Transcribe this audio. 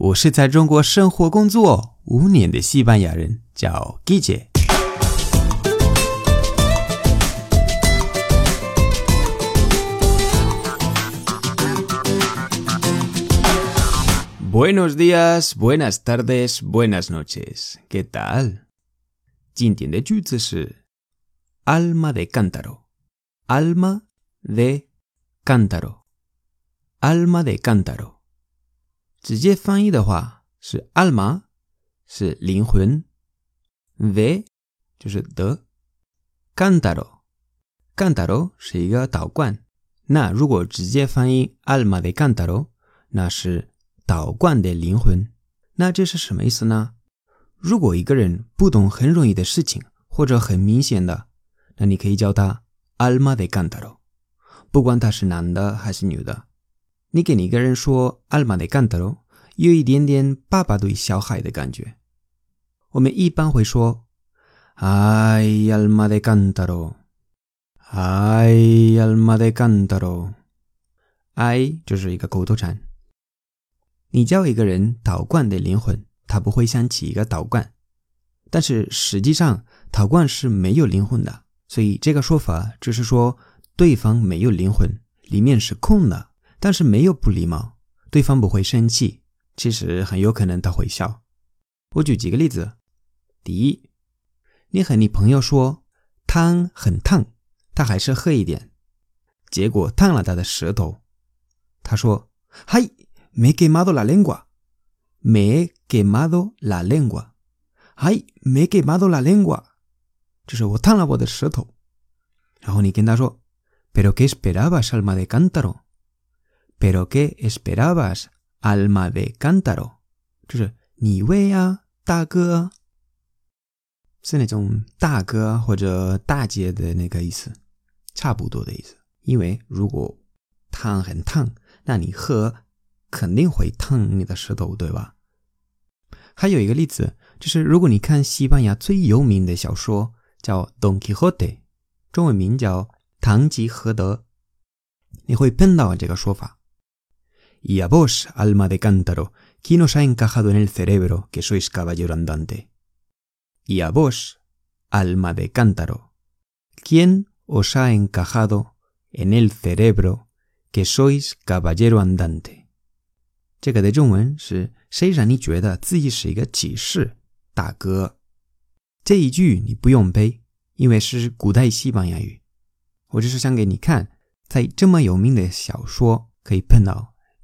我是在中国生活工作五年的西班牙人，叫 Guille。Buenos días, buenas tardes, buenas noches. ¿Qué tal? 今天的句子是 alma de cántaro, alma de cántaro, alma de cántaro。 直接翻译的话是 alma 是灵魂，de 就是的，cantaro，cantaro 是一个导冠。那如果直接翻译 alma de cantaro，那是导冠的灵魂，那这是什么意思呢？如果一个人不懂很容易的事情，或者很明显的，那你可以叫他 alma de cantaro，不管他是男的还是女的。你给一个人说 alma de cántaro，有一点点爸爸对小孩的感觉。我们一般会说 ay alma de cántaro，ay alma de cántaro，ay 就是一个口头禅。你叫一个人陶罐的灵魂，他不会想起一个陶罐，但是实际上陶罐是没有灵魂的，所以这个说法只是说对方没有灵魂，里面是空的，但是没有不礼貌，对方不会生气，其实很有可能他会笑。我举几个例子：第一，你和你朋友说汤很烫，他还是喝一点，结果烫了他的舌头，他说：“嗨。” Me he quemado la lengua. Me he quemado la lengua. ¡Ay! Me he quemado la lengua. ¿pero qué esperabas, alma de cántaro? ¿Pero qué esperabas, alma de cántaro? 就是你喂啊，大哥，是那种大哥或者大姐的那个意思，差不多的意思。因为如果汤很烫，那你喝肯定会烫你的舌头，对吧？还有一个例子，就是如果你看西班牙最有名的小说叫《Don Quixote》，中文名叫《堂吉诃德》，你会碰到这个说法 ：“Y a vos, alma de cántaro, quién os ha encajado en el cerebro que sois caballero andante？Y a vos, alma de cántaro, quién os ha encajado en el cerebro que sois caballero andante？这个的中文是谁让你觉得自己是一个骑士大哥？这一句你不用背，因为是古代西班牙语。我只是想给你看，在这么有名的小说可以碰到